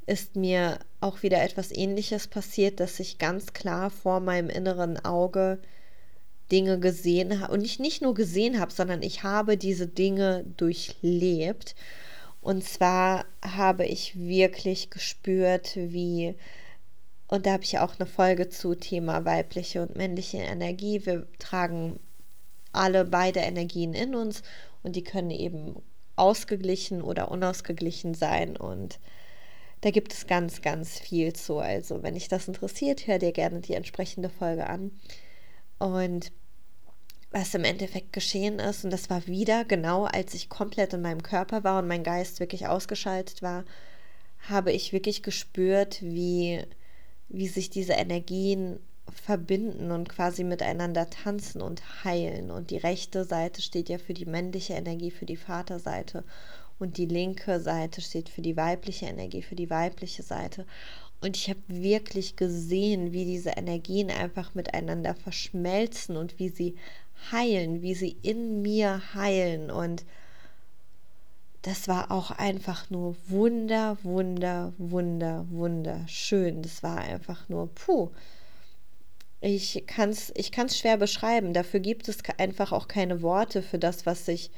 ist mir auch wieder etwas Ähnliches passiert, dass ich ganz klar vor meinem inneren Auge Dinge gesehen habe und ich nicht nur gesehen habe, sondern ich habe diese Dinge durchlebt. Und zwar habe ich wirklich gespürt, wie, und da habe ich auch eine Folge zu Thema weibliche und männliche Energie. Wir tragen alle beide Energien in uns und die können eben ausgeglichen oder unausgeglichen sein. Und da gibt es ganz, ganz viel zu. Also, wenn dich das interessiert, hör dir gerne die entsprechende Folge an. Und was im Endeffekt geschehen ist, und das war wieder genau, als ich komplett in meinem Körper war und mein Geist wirklich ausgeschaltet war, habe ich wirklich gespürt, wie, wie sich diese Energien verbinden und quasi miteinander tanzen und heilen. Und die rechte Seite steht ja für die männliche Energie, für die Vaterseite und die linke Seite steht für die weibliche Energie, für die weibliche Seite. Und ich habe wirklich gesehen, wie diese Energien einfach miteinander verschmelzen und wie sie heilen, wie sie in mir heilen. Und das war auch einfach nur wunder, wunder, wunder, wunderschön. Das war einfach nur, puh. Ich kann es ich kann's schwer beschreiben. Dafür gibt es einfach auch keine Worte für das, was ich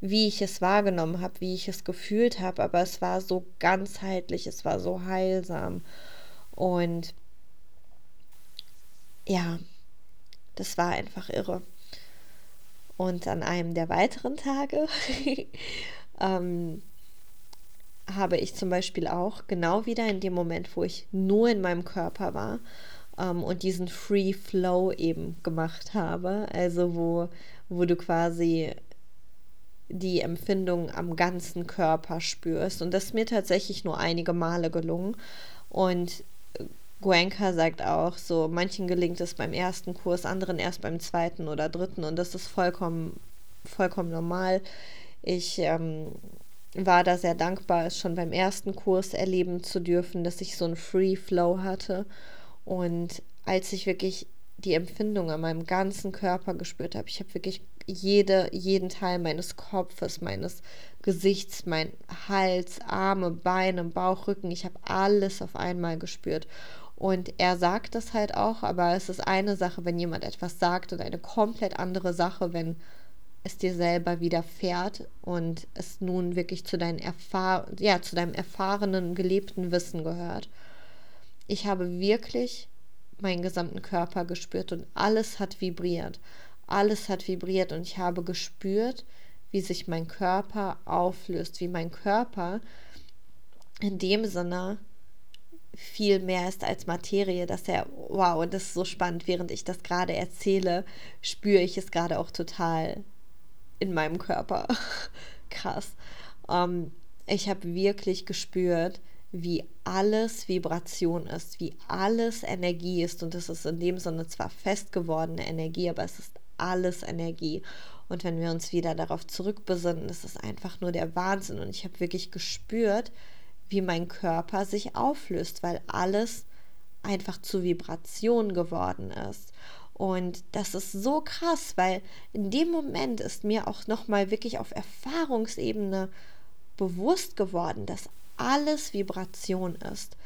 wie ich es wahrgenommen habe, wie ich es gefühlt habe, aber es war so ganzheitlich, es war so heilsam. Und ja, das war einfach irre. Und an einem der weiteren Tage [laughs] ähm, habe ich zum Beispiel auch genau wieder in dem Moment, wo ich nur in meinem Körper war ähm, und diesen Free Flow eben gemacht habe, also wo, wo du quasi die Empfindung am ganzen Körper spürst. Und das ist mir tatsächlich nur einige Male gelungen. Und Guenka sagt auch, so manchen gelingt es beim ersten Kurs, anderen erst beim zweiten oder dritten. Und das ist vollkommen, vollkommen normal. Ich ähm, war da sehr dankbar, es schon beim ersten Kurs erleben zu dürfen, dass ich so einen Free Flow hatte. Und als ich wirklich die Empfindung an meinem ganzen Körper gespürt habe, ich habe wirklich jede, jeden Teil meines Kopfes, meines Gesichts, mein Hals, Arme, Beine, Bauch, Rücken. Ich habe alles auf einmal gespürt. Und er sagt das halt auch, aber es ist eine Sache, wenn jemand etwas sagt und eine komplett andere Sache, wenn es dir selber widerfährt und es nun wirklich zu, deinen Erfahr ja, zu deinem erfahrenen, gelebten Wissen gehört. Ich habe wirklich meinen gesamten Körper gespürt und alles hat vibriert. Alles hat vibriert und ich habe gespürt, wie sich mein Körper auflöst, wie mein Körper in dem Sinne viel mehr ist als Materie, dass er, wow, und das ist so spannend, während ich das gerade erzähle, spüre ich es gerade auch total in meinem Körper. [laughs] Krass. Ähm, ich habe wirklich gespürt, wie alles Vibration ist, wie alles Energie ist. Und es ist in dem Sinne zwar fest gewordene Energie, aber es ist alles Energie. Und wenn wir uns wieder darauf zurückbesinnen, ist es einfach nur der Wahnsinn. Und ich habe wirklich gespürt, wie mein Körper sich auflöst, weil alles einfach zu Vibration geworden ist. Und das ist so krass, weil in dem Moment ist mir auch nochmal wirklich auf Erfahrungsebene bewusst geworden, dass alles Vibration ist.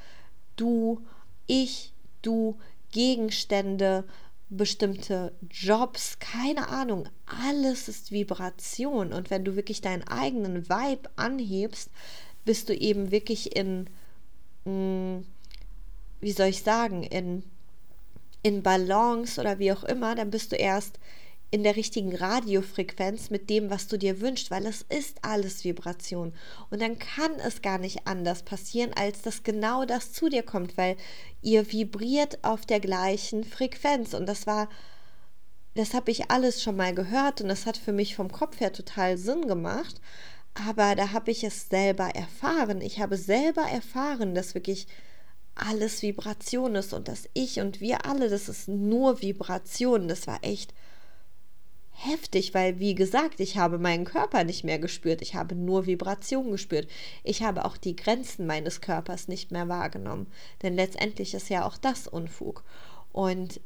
Du, ich, du, Gegenstände, bestimmte Jobs, keine Ahnung, alles ist Vibration. Und wenn du wirklich deinen eigenen Vibe anhebst, bist du eben wirklich in, mm, wie soll ich sagen, in, in Balance oder wie auch immer, dann bist du erst in der richtigen Radiofrequenz mit dem, was du dir wünschst, weil es ist alles Vibration. Und dann kann es gar nicht anders passieren, als dass genau das zu dir kommt, weil ihr vibriert auf der gleichen Frequenz. Und das war, das habe ich alles schon mal gehört und das hat für mich vom Kopf her total Sinn gemacht aber da habe ich es selber erfahren. Ich habe selber erfahren, dass wirklich alles Vibration ist und dass ich und wir alle, das ist nur Vibration. Das war echt heftig, weil wie gesagt, ich habe meinen Körper nicht mehr gespürt. Ich habe nur Vibration gespürt. Ich habe auch die Grenzen meines Körpers nicht mehr wahrgenommen. Denn letztendlich ist ja auch das Unfug. Und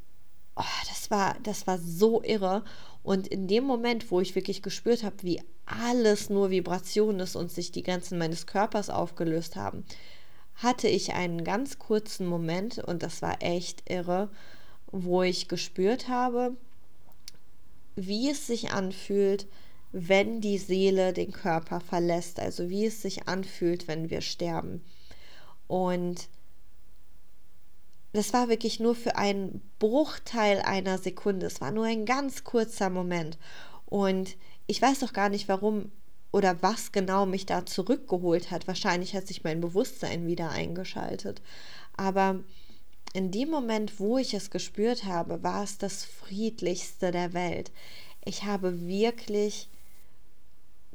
oh, das war, das war so irre. Und in dem Moment, wo ich wirklich gespürt habe, wie alles nur Vibration ist und sich die Grenzen meines Körpers aufgelöst haben, hatte ich einen ganz kurzen Moment und das war echt irre, wo ich gespürt habe, wie es sich anfühlt, wenn die Seele den Körper verlässt, also wie es sich anfühlt, wenn wir sterben. Und das war wirklich nur für einen Bruchteil einer Sekunde. Es war nur ein ganz kurzer Moment. Und ich weiß doch gar nicht, warum oder was genau mich da zurückgeholt hat. Wahrscheinlich hat sich mein Bewusstsein wieder eingeschaltet. Aber in dem Moment, wo ich es gespürt habe, war es das friedlichste der Welt. Ich habe wirklich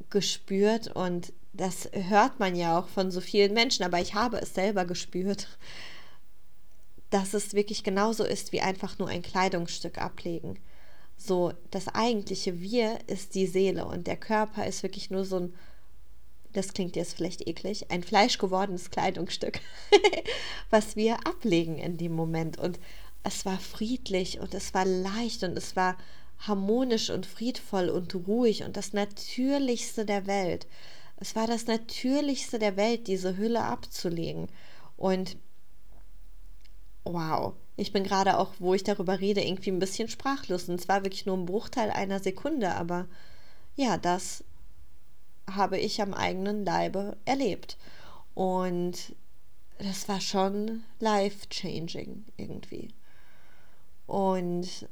gespürt und das hört man ja auch von so vielen Menschen, aber ich habe es selber gespürt, dass es wirklich genauso ist wie einfach nur ein Kleidungsstück ablegen. So, das eigentliche Wir ist die Seele und der Körper ist wirklich nur so ein, das klingt jetzt vielleicht eklig, ein fleischgewordenes Kleidungsstück, [laughs] was wir ablegen in dem Moment. Und es war friedlich und es war leicht und es war harmonisch und friedvoll und ruhig und das Natürlichste der Welt. Es war das Natürlichste der Welt, diese Hülle abzulegen. Und wow, ich bin gerade auch, wo ich darüber rede, irgendwie ein bisschen sprachlos. Und zwar wirklich nur ein Bruchteil einer Sekunde, aber ja, das habe ich am eigenen Leibe erlebt. Und das war schon life-changing irgendwie. Und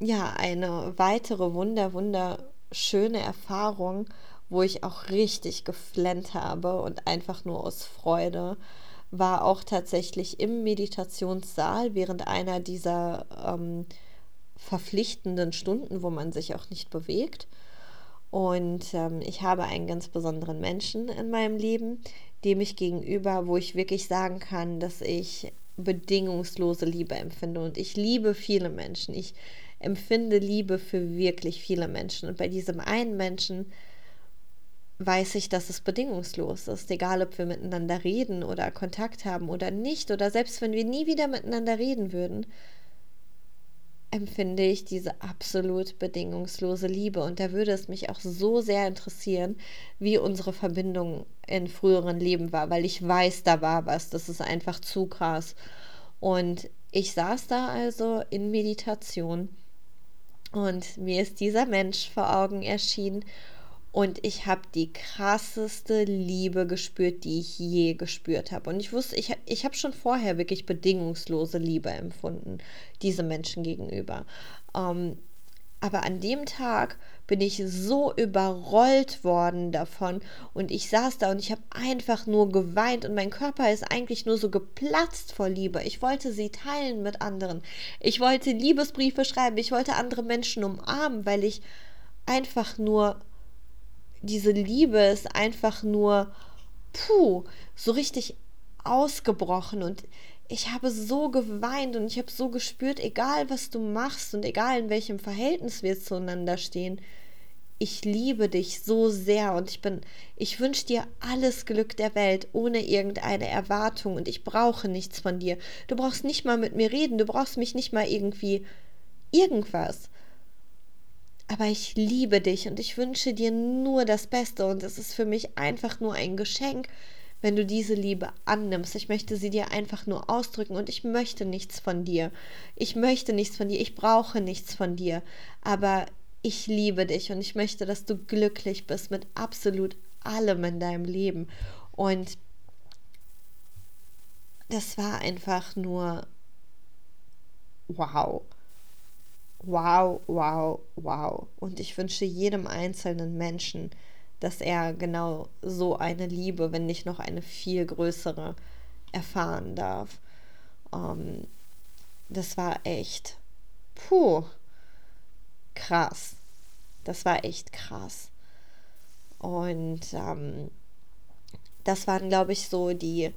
ja, eine weitere wunder, wunderschöne Erfahrung, wo ich auch richtig geflennt habe und einfach nur aus Freude war auch tatsächlich im Meditationssaal während einer dieser ähm, verpflichtenden Stunden, wo man sich auch nicht bewegt. Und ähm, ich habe einen ganz besonderen Menschen in meinem Leben, dem ich gegenüber, wo ich wirklich sagen kann, dass ich bedingungslose Liebe empfinde. Und ich liebe viele Menschen. Ich empfinde Liebe für wirklich viele Menschen. Und bei diesem einen Menschen weiß ich, dass es bedingungslos ist, egal ob wir miteinander reden oder Kontakt haben oder nicht, oder selbst wenn wir nie wieder miteinander reden würden, empfinde ich diese absolut bedingungslose Liebe. Und da würde es mich auch so sehr interessieren, wie unsere Verbindung in früheren Leben war, weil ich weiß, da war was. Das ist einfach zu krass. Und ich saß da also in Meditation und mir ist dieser Mensch vor Augen erschienen Und ich habe die krasseste Liebe gespürt, die ich je gespürt habe. Und ich wusste, ich, ich habe schon vorher wirklich bedingungslose Liebe empfunden, diese Menschen gegenüber. Ähm, aber an dem Tag bin ich so überrollt worden davon und ich saß da und ich habe einfach nur geweint und mein Körper ist eigentlich nur so geplatzt vor Liebe. Ich wollte sie teilen mit anderen. Ich wollte Liebesbriefe schreiben. Ich wollte andere Menschen umarmen, weil ich einfach nur diese Liebe ist einfach nur puh, so richtig ausgebrochen und ich habe so geweint und ich habe so gespürt, egal was du machst und egal in welchem Verhältnis wir zueinander stehen, ich liebe dich so sehr und ich bin, ich wünsche dir alles Glück der Welt ohne irgendeine Erwartung und ich brauche nichts von dir. Du brauchst nicht mal mit mir reden, du brauchst mich nicht mal irgendwie irgendwas. Aber ich liebe dich und ich wünsche dir nur das Beste und es ist für mich einfach nur ein Geschenk, wenn du diese Liebe annimmst. Ich möchte sie dir einfach nur ausdrücken und ich möchte nichts von dir. Ich möchte nichts von dir, ich brauche nichts von dir. Aber ich liebe dich und ich möchte, dass du glücklich bist mit absolut allem in deinem Leben. Und das war einfach nur wow. Wow, wow, wow. Und ich wünsche jedem einzelnen Menschen, dass er genau so eine Liebe, wenn nicht noch eine viel größere, erfahren darf. Ähm, das war echt, puh, krass. Das war echt krass. Und ähm, das waren, glaube ich, so die,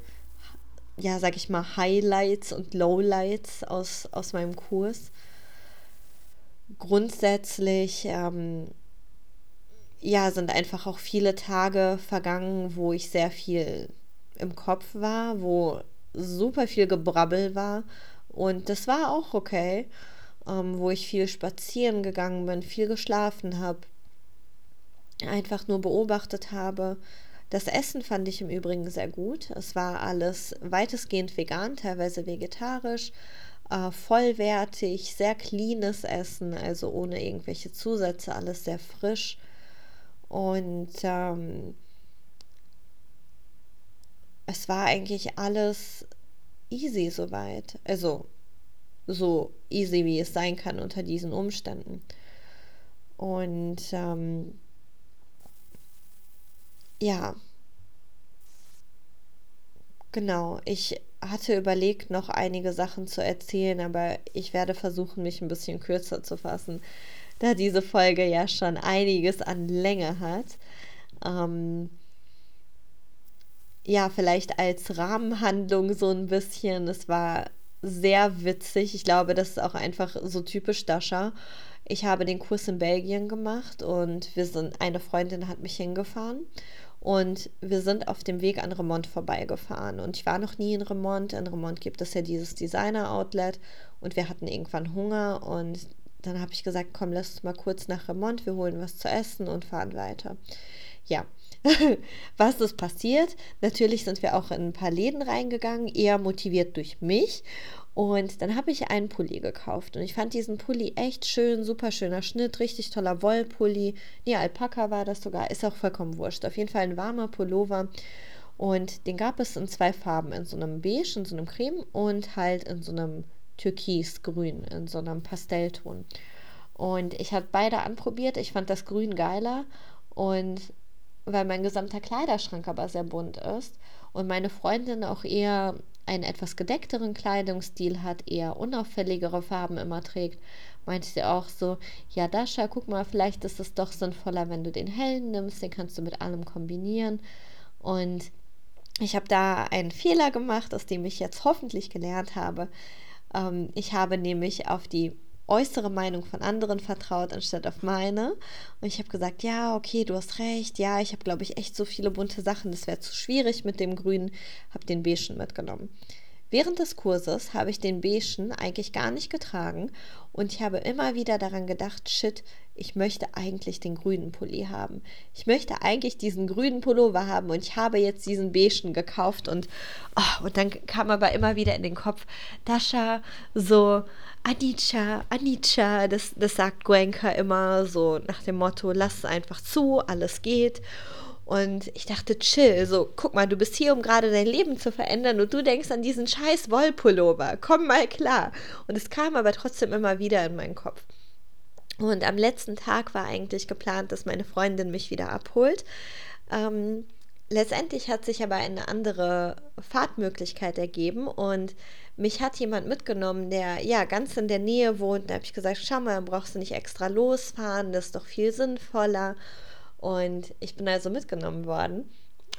ja, sag ich mal, Highlights und Lowlights aus, aus meinem Kurs. Grundsätzlich ähm, ja, sind einfach auch viele Tage vergangen, wo ich sehr viel im Kopf war, wo super viel Gebrabbel war. Und das war auch okay, ähm, wo ich viel spazieren gegangen bin, viel geschlafen habe, einfach nur beobachtet habe. Das Essen fand ich im Übrigen sehr gut. Es war alles weitestgehend vegan, teilweise vegetarisch, äh, vollwertig, sehr cleanes Essen, also ohne irgendwelche Zusätze, alles sehr frisch. Und ähm, es war eigentlich alles easy soweit. Also so easy, wie es sein kann unter diesen Umständen. Und ähm, ja, genau, ich hatte überlegt, noch einige Sachen zu erzählen, aber ich werde versuchen, mich ein bisschen kürzer zu fassen da diese Folge ja schon einiges an Länge hat. Ähm, ja, vielleicht als Rahmenhandlung so ein bisschen. Es war sehr witzig. Ich glaube, das ist auch einfach so typisch Dasha. Ich habe den Kurs in Belgien gemacht und wir sind, eine Freundin hat mich hingefahren und wir sind auf dem Weg an Remont vorbeigefahren. Und ich war noch nie in Remont. In Remont gibt es ja dieses Designer-Outlet und wir hatten irgendwann Hunger und dann habe ich gesagt, komm, lass uns mal kurz nach Remont, wir holen was zu essen und fahren weiter. Ja, [laughs] was ist passiert? Natürlich sind wir auch in ein paar Läden reingegangen, eher motiviert durch mich. Und dann habe ich einen Pulli gekauft und ich fand diesen Pulli echt schön, super schöner Schnitt, richtig toller Wollpulli. Nee, Alpaka war das sogar, ist auch vollkommen wurscht. Auf jeden Fall ein warmer Pullover. Und den gab es in zwei Farben, in so einem Beige, in so einem Creme und halt in so einem Türkisgrün in so einem Pastellton. Und ich habe beide anprobiert. Ich fand das Grün geiler und weil mein gesamter Kleiderschrank aber sehr bunt ist und meine Freundin auch eher einen etwas gedeckteren Kleidungsstil hat, eher unauffälligere Farben immer trägt, meinte sie auch so, ja Dasha, guck mal, vielleicht ist es doch sinnvoller, wenn du den hellen nimmst, den kannst du mit allem kombinieren. Und ich habe da einen Fehler gemacht, aus dem ich jetzt hoffentlich gelernt habe, ähm, ich habe nämlich auf die äußere Meinung von anderen vertraut, anstatt auf meine. Und ich habe gesagt, ja, okay, du hast recht. Ja, ich habe, glaube ich, echt so viele bunte Sachen. Das wäre zu schwierig mit dem Grünen. Habe den Beigen mitgenommen. Während des Kurses habe ich den beigen eigentlich gar nicht getragen und ich habe immer wieder daran gedacht, shit, ich möchte eigentlich den grünen Pulli haben. Ich möchte eigentlich diesen grünen Pullover haben und ich habe jetzt diesen beigen gekauft und, oh, und dann kam aber immer wieder in den Kopf, Dasha, so, Anica, Anica, das, das sagt Gwenka immer so nach dem Motto, lass es einfach zu, alles geht. Und ich dachte, chill, so, guck mal, du bist hier, um gerade dein Leben zu verändern und du denkst an diesen scheiß Wollpullover. Komm mal klar. Und es kam aber trotzdem immer wieder in meinen Kopf. Und am letzten Tag war eigentlich geplant, dass meine Freundin mich wieder abholt. Ähm, letztendlich hat sich aber eine andere Fahrtmöglichkeit ergeben und mich hat jemand mitgenommen, der ja ganz in der Nähe wohnt. Da habe ich gesagt, schau mal, dann brauchst du nicht extra losfahren, das ist doch viel sinnvoller. Und ich bin also mitgenommen worden.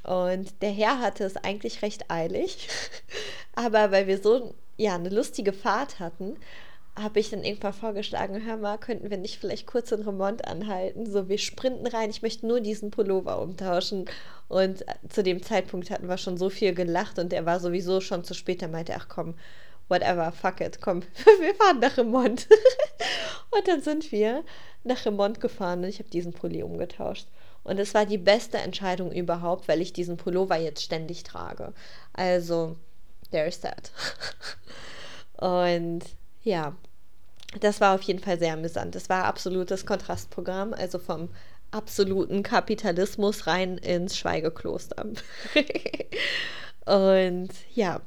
Und der Herr hatte es eigentlich recht eilig. [laughs] Aber weil wir so ja, eine lustige Fahrt hatten, habe ich dann irgendwann vorgeschlagen, hör mal, könnten wir nicht vielleicht kurz in Remont anhalten? So, wir sprinten rein, ich möchte nur diesen Pullover umtauschen. Und zu dem Zeitpunkt hatten wir schon so viel gelacht und er war sowieso schon zu spät. Er meinte, ach komm, whatever, fuck it, komm, [laughs] wir fahren nach Remont. [laughs] und dann sind wir nach Remont gefahren und ich habe diesen Pulli umgetauscht. Und es war die beste Entscheidung überhaupt, weil ich diesen Pullover jetzt ständig trage. Also, there's that. [laughs] und ja, das war auf jeden Fall sehr amüsant. Es war absolutes Kontrastprogramm, also vom absoluten Kapitalismus rein ins Schweigekloster. und ja,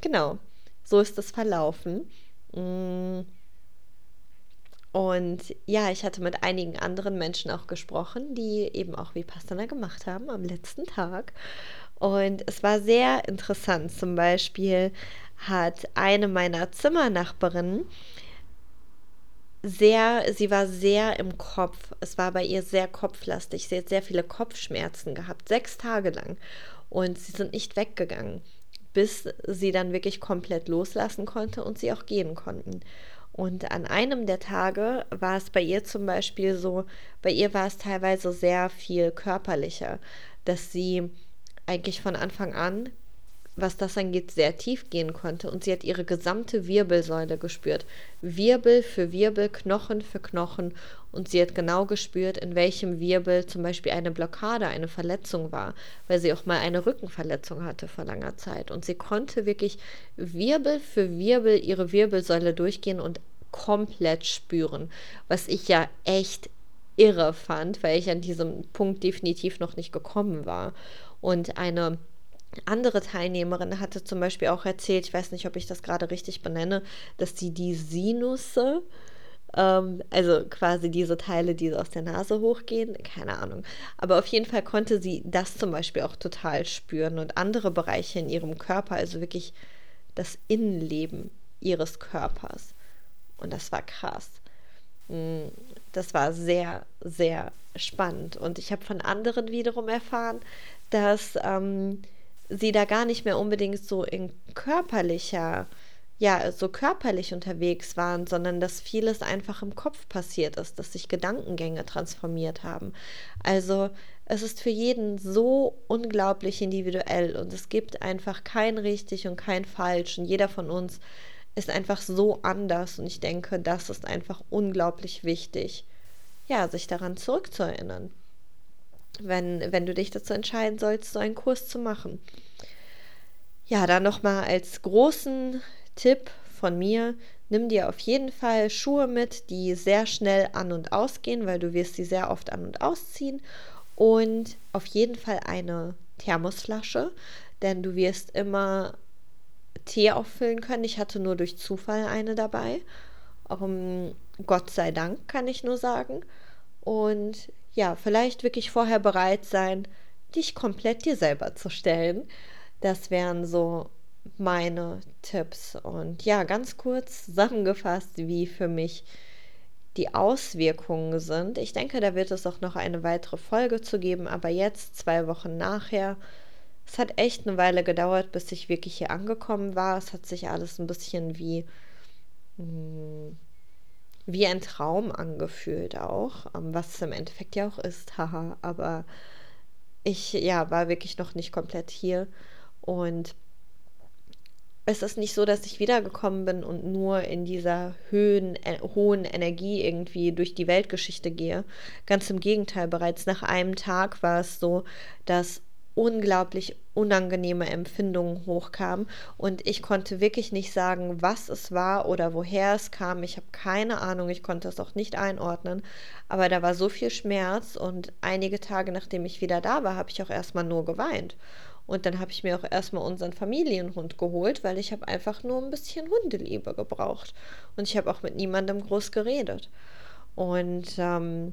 genau, so ist es verlaufen. Mm. Und ja, ich hatte mit einigen anderen Menschen auch gesprochen, die eben auch Vipassana gemacht haben am letzten Tag. Und es war sehr interessant. Zum Beispiel hat eine meiner Zimmernachbarinnen sehr, sie war sehr im Kopf. Es war bei ihr sehr kopflastig. Sie hat sehr viele Kopfschmerzen gehabt, sechs Tage lang. Und sie sind nicht weggegangen, bis sie dann wirklich komplett loslassen konnte und sie auch gehen konnten. Und an einem der Tage war es bei ihr zum Beispiel so, bei ihr war es teilweise sehr viel körperlicher, dass sie eigentlich von Anfang an, was das angeht, sehr tief gehen konnte und sie hat ihre gesamte Wirbelsäule gespürt. Wirbel für Wirbel, Knochen für Knochen und sie hat genau gespürt, in welchem Wirbel zum Beispiel eine Blockade, eine Verletzung war, weil sie auch mal eine Rückenverletzung hatte vor langer Zeit. Und sie konnte wirklich Wirbel für Wirbel ihre Wirbelsäule durchgehen und komplett spüren, was ich ja echt irre fand, weil ich an diesem Punkt definitiv noch nicht gekommen war. Und eine andere Teilnehmerin hatte zum Beispiel auch erzählt, ich weiß nicht, ob ich das gerade richtig benenne, dass sie die Sinusse ähm, also quasi diese Teile, die aus der Nase hochgehen, keine Ahnung. Aber auf jeden Fall konnte sie das zum Beispiel auch total spüren und andere Bereiche in ihrem Körper, also wirklich das Innenleben ihres Körpers. Und das war krass. Mm, das war sehr, sehr spannend. Und ich habe von anderen wiederum erfahren, dass ähm, sie da gar nicht mehr unbedingt so in körperlicher ja, so körperlich unterwegs waren, sondern dass vieles einfach im Kopf passiert ist, dass sich Gedankengänge transformiert haben. Also es ist für jeden so unglaublich individuell und es gibt einfach kein richtig und kein falsch und jeder von uns ist einfach so anders und ich denke, das ist einfach unglaublich wichtig, ja, sich daran zurückzuerinnern, wenn, wenn du dich dazu entscheiden sollst, so einen Kurs zu machen. Ja, dann nochmal als großen Tipp von mir, nimm dir auf jeden Fall Schuhe mit, die sehr schnell an und ausgehen, weil du wirst sie sehr oft an und ausziehen. Und auf jeden Fall eine Thermosflasche, denn du wirst immer Tee auffüllen können. Ich hatte nur durch Zufall eine dabei. Um, Gott sei Dank, kann ich nur sagen. Und ja, vielleicht wirklich vorher bereit sein, dich komplett dir selber zu stellen. Das wären so meine Tipps. Und ja, ganz kurz zusammengefasst, wie für mich die Auswirkungen sind. Ich denke, da wird es auch noch eine weitere Folge zu geben, aber jetzt, zwei Wochen nachher, es hat echt eine Weile gedauert, bis ich wirklich hier angekommen war. Es hat sich alles ein bisschen wie, hm, wie ein Traum angefühlt auch, ähm, was es im Endeffekt ja auch ist, haha. Aber ich ja, war wirklich noch nicht komplett hier und es ist nicht so, dass ich wiedergekommen bin und nur in dieser Höhen, äh, hohen Energie irgendwie durch die Weltgeschichte gehe. Ganz im Gegenteil, bereits nach einem Tag war es so, dass unglaublich unangenehme Empfindungen hochkamen und ich konnte wirklich nicht sagen, was es war oder woher es kam. Ich habe keine Ahnung, ich konnte es auch nicht einordnen, aber da war so viel Schmerz und einige Tage nachdem ich wieder da war, habe ich auch erstmal nur geweint. Und dann habe ich mir auch erstmal unseren Familienhund geholt, weil ich habe einfach nur ein bisschen Hundeliebe gebraucht. Und ich habe auch mit niemandem groß geredet. Und ähm,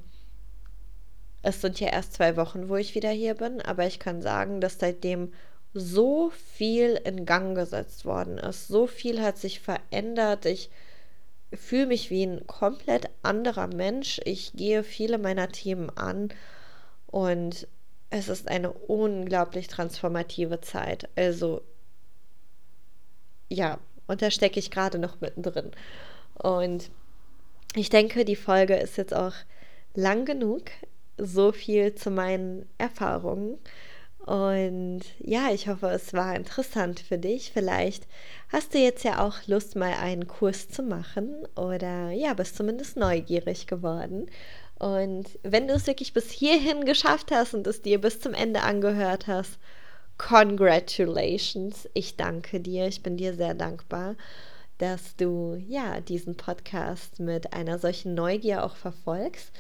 es sind ja erst zwei Wochen, wo ich wieder hier bin, aber ich kann sagen, dass seitdem so viel in Gang gesetzt worden ist. So viel hat sich verändert. Ich fühle mich wie ein komplett anderer Mensch. Ich gehe viele meiner Themen an und es ist eine unglaublich transformative Zeit. Also, ja, und da stecke ich gerade noch mittendrin. Und ich denke, die Folge ist jetzt auch lang genug. So viel zu meinen Erfahrungen. Und ja, ich hoffe, es war interessant für dich. Vielleicht hast du jetzt ja auch Lust, mal einen Kurs zu machen oder ja, bist zumindest neugierig geworden. Und wenn du es wirklich bis hierhin geschafft hast und es dir bis zum Ende angehört hast, congratulations. Ich danke dir. Ich bin dir sehr dankbar, dass du ja diesen Podcast mit einer solchen Neugier auch verfolgst.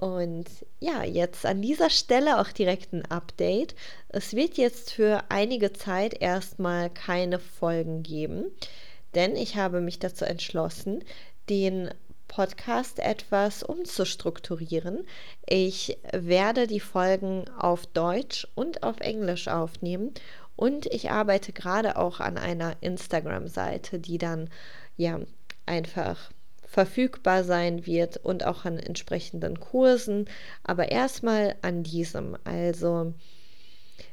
Und ja, jetzt an dieser Stelle auch direkt ein Update. Es wird jetzt für einige Zeit erstmal keine Folgen geben, denn ich habe mich dazu entschlossen, den Podcast etwas umzustrukturieren. Ich werde die Folgen auf Deutsch und auf Englisch aufnehmen und ich arbeite gerade auch an einer Instagram-Seite, die dann ja einfach verfügbar sein wird und auch an entsprechenden Kursen, aber erstmal an diesem. Also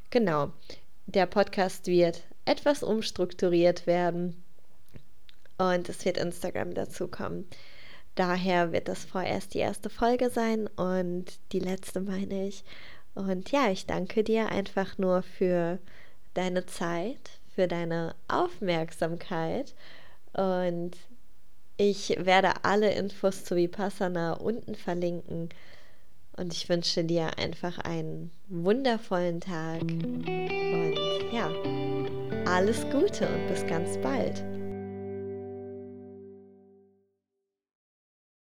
genau, der Podcast wird etwas umstrukturiert werden und es wird Instagram dazu kommen. Daher wird das vorerst die erste Folge sein und die letzte meine ich. Und ja, ich danke dir einfach nur für deine Zeit, für deine Aufmerksamkeit und ich werde alle Infos zu Vipassana unten verlinken und ich wünsche dir einfach einen wundervollen Tag und ja, alles Gute und bis ganz bald.